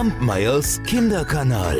Kampmeyers Kinderkanal.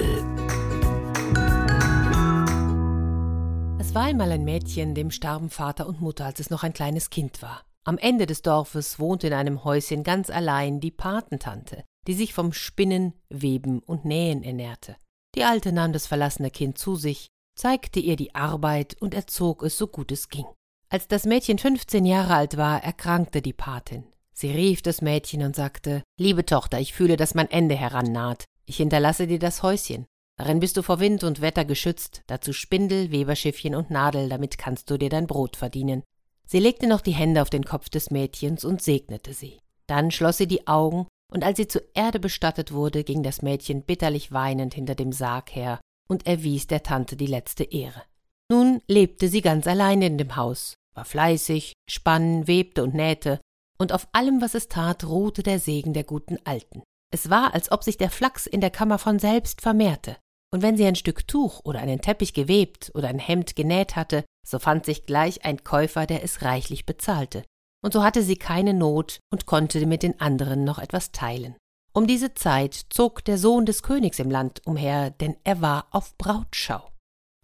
Es war einmal ein Mädchen, dem starben Vater und Mutter, als es noch ein kleines Kind war. Am Ende des Dorfes wohnte in einem Häuschen ganz allein die Patentante, die sich vom Spinnen, Weben und Nähen ernährte. Die Alte nahm das verlassene Kind zu sich, zeigte ihr die Arbeit und erzog es so gut es ging. Als das Mädchen fünfzehn Jahre alt war, erkrankte die Patin. Sie rief das Mädchen und sagte Liebe Tochter, ich fühle, dass mein Ende herannaht. Ich hinterlasse dir das Häuschen. Darin bist du vor Wind und Wetter geschützt, dazu Spindel, Weberschiffchen und Nadel, damit kannst du dir dein Brot verdienen. Sie legte noch die Hände auf den Kopf des Mädchens und segnete sie. Dann schloss sie die Augen, und als sie zur Erde bestattet wurde, ging das Mädchen bitterlich weinend hinter dem Sarg her und erwies der Tante die letzte Ehre. Nun lebte sie ganz allein in dem Haus, war fleißig, spann, webte und nähte, und auf allem, was es tat, ruhte der Segen der guten Alten. Es war, als ob sich der Flachs in der Kammer von selbst vermehrte, und wenn sie ein Stück Tuch oder einen Teppich gewebt oder ein Hemd genäht hatte, so fand sich gleich ein Käufer, der es reichlich bezahlte, und so hatte sie keine Not und konnte mit den anderen noch etwas teilen. Um diese Zeit zog der Sohn des Königs im Land umher, denn er war auf Brautschau.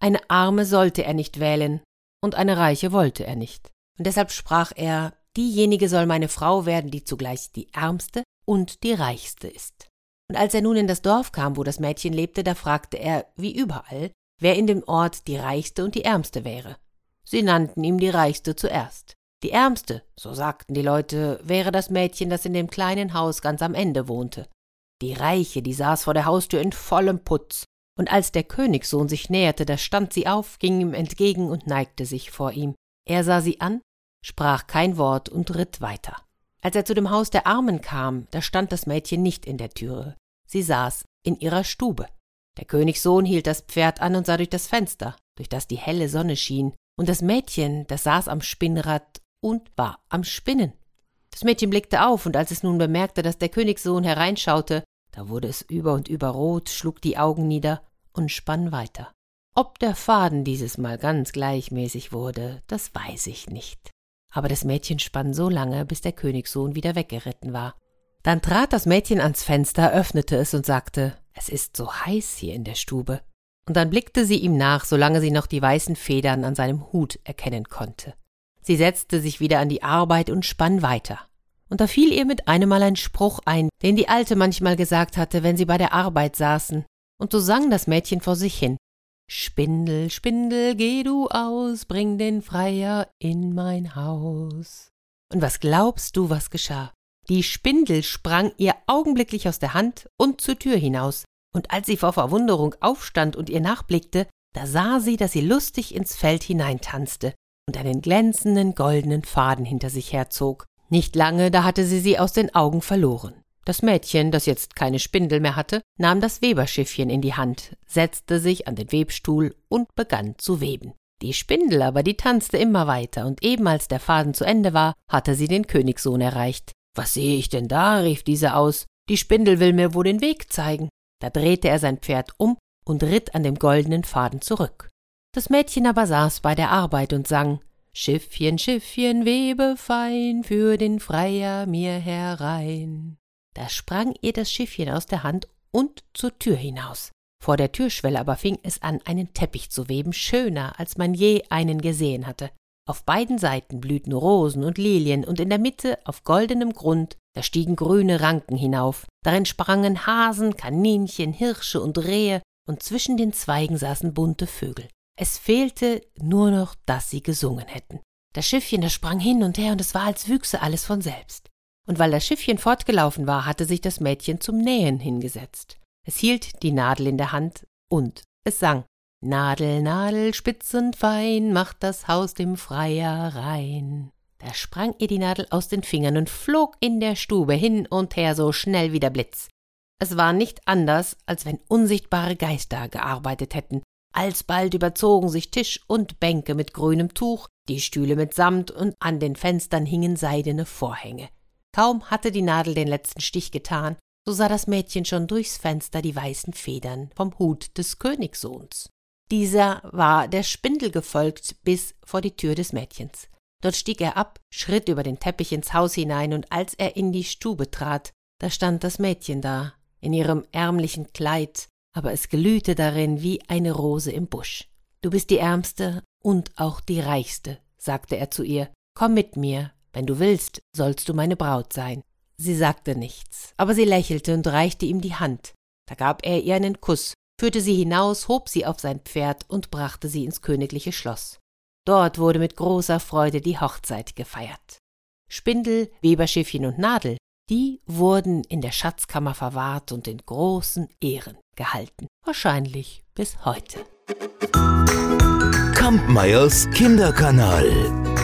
Eine Arme sollte er nicht wählen, und eine Reiche wollte er nicht. Und deshalb sprach er Diejenige soll meine Frau werden, die zugleich die ärmste und die reichste ist. Und als er nun in das Dorf kam, wo das Mädchen lebte, da fragte er, wie überall, wer in dem Ort die reichste und die ärmste wäre. Sie nannten ihm die reichste zuerst. Die ärmste, so sagten die Leute, wäre das Mädchen, das in dem kleinen Haus ganz am Ende wohnte. Die Reiche, die saß vor der Haustür in vollem Putz, und als der Königssohn sich näherte, da stand sie auf, ging ihm entgegen und neigte sich vor ihm. Er sah sie an sprach kein Wort und ritt weiter. Als er zu dem Haus der Armen kam, da stand das Mädchen nicht in der Türe. Sie saß in ihrer Stube. Der Königssohn hielt das Pferd an und sah durch das Fenster, durch das die helle Sonne schien, und das Mädchen, das saß am Spinnrad und war am Spinnen. Das Mädchen blickte auf, und als es nun bemerkte, dass der Königssohn hereinschaute, da wurde es über und über rot, schlug die Augen nieder und spann weiter. Ob der Faden dieses Mal ganz gleichmäßig wurde, das weiß ich nicht aber das Mädchen spann so lange, bis der Königssohn wieder weggeritten war. Dann trat das Mädchen ans Fenster, öffnete es und sagte, es ist so heiß hier in der Stube. Und dann blickte sie ihm nach, solange sie noch die weißen Federn an seinem Hut erkennen konnte. Sie setzte sich wieder an die Arbeit und spann weiter. Und da fiel ihr mit einem Mal ein Spruch ein, den die Alte manchmal gesagt hatte, wenn sie bei der Arbeit saßen, und so sang das Mädchen vor sich hin. Spindel, Spindel, geh du aus, bring den Freier in mein Haus. Und was glaubst du, was geschah? Die Spindel sprang ihr augenblicklich aus der Hand und zur Tür hinaus, und als sie vor Verwunderung aufstand und ihr nachblickte, da sah sie, dass sie lustig ins Feld hineintanzte und einen glänzenden goldenen Faden hinter sich herzog. Nicht lange, da hatte sie sie aus den Augen verloren. Das Mädchen, das jetzt keine Spindel mehr hatte, nahm das Weberschiffchen in die Hand, setzte sich an den Webstuhl und begann zu weben. Die Spindel aber, die tanzte immer weiter, und eben als der Faden zu Ende war, hatte sie den Königssohn erreicht. Was sehe ich denn da? rief dieser aus. Die Spindel will mir wohl den Weg zeigen. Da drehte er sein Pferd um und ritt an dem goldenen Faden zurück. Das Mädchen aber saß bei der Arbeit und sang Schiffchen, Schiffchen, webe fein für den Freier mir herein. Da sprang ihr das Schiffchen aus der Hand und zur Tür hinaus. Vor der Türschwelle aber fing es an, einen Teppich zu weben, schöner, als man je einen gesehen hatte. Auf beiden Seiten blühten Rosen und Lilien, und in der Mitte, auf goldenem Grund, da stiegen grüne Ranken hinauf. Darin sprangen Hasen, Kaninchen, Hirsche und Rehe, und zwischen den Zweigen saßen bunte Vögel. Es fehlte nur noch, dass sie gesungen hätten. Das Schiffchen, das sprang hin und her, und es war, als wüchse alles von selbst und weil das Schiffchen fortgelaufen war, hatte sich das Mädchen zum Nähen hingesetzt. Es hielt die Nadel in der Hand und es sang Nadel, Nadel, spitz und fein, macht das Haus dem Freier rein. Da sprang ihr die Nadel aus den Fingern und flog in der Stube hin und her so schnell wie der Blitz. Es war nicht anders, als wenn unsichtbare Geister gearbeitet hätten. Alsbald überzogen sich Tisch und Bänke mit grünem Tuch, die Stühle mit Samt und an den Fenstern hingen seidene Vorhänge. Kaum hatte die Nadel den letzten Stich getan, so sah das Mädchen schon durchs Fenster die weißen Federn vom Hut des Königssohns. Dieser war der Spindel gefolgt bis vor die Tür des Mädchens. Dort stieg er ab, schritt über den Teppich ins Haus hinein, und als er in die Stube trat, da stand das Mädchen da, in ihrem ärmlichen Kleid, aber es glühte darin wie eine Rose im Busch. Du bist die ärmste und auch die reichste, sagte er zu ihr. Komm mit mir, wenn du willst, sollst du meine Braut sein. Sie sagte nichts, aber sie lächelte und reichte ihm die Hand. Da gab er ihr einen Kuss, führte sie hinaus, hob sie auf sein Pferd und brachte sie ins königliche Schloss. Dort wurde mit großer Freude die Hochzeit gefeiert. Spindel, Weberschiffchen und Nadel, die wurden in der Schatzkammer verwahrt und in großen Ehren gehalten, wahrscheinlich bis heute. Kampmeyers Kinderkanal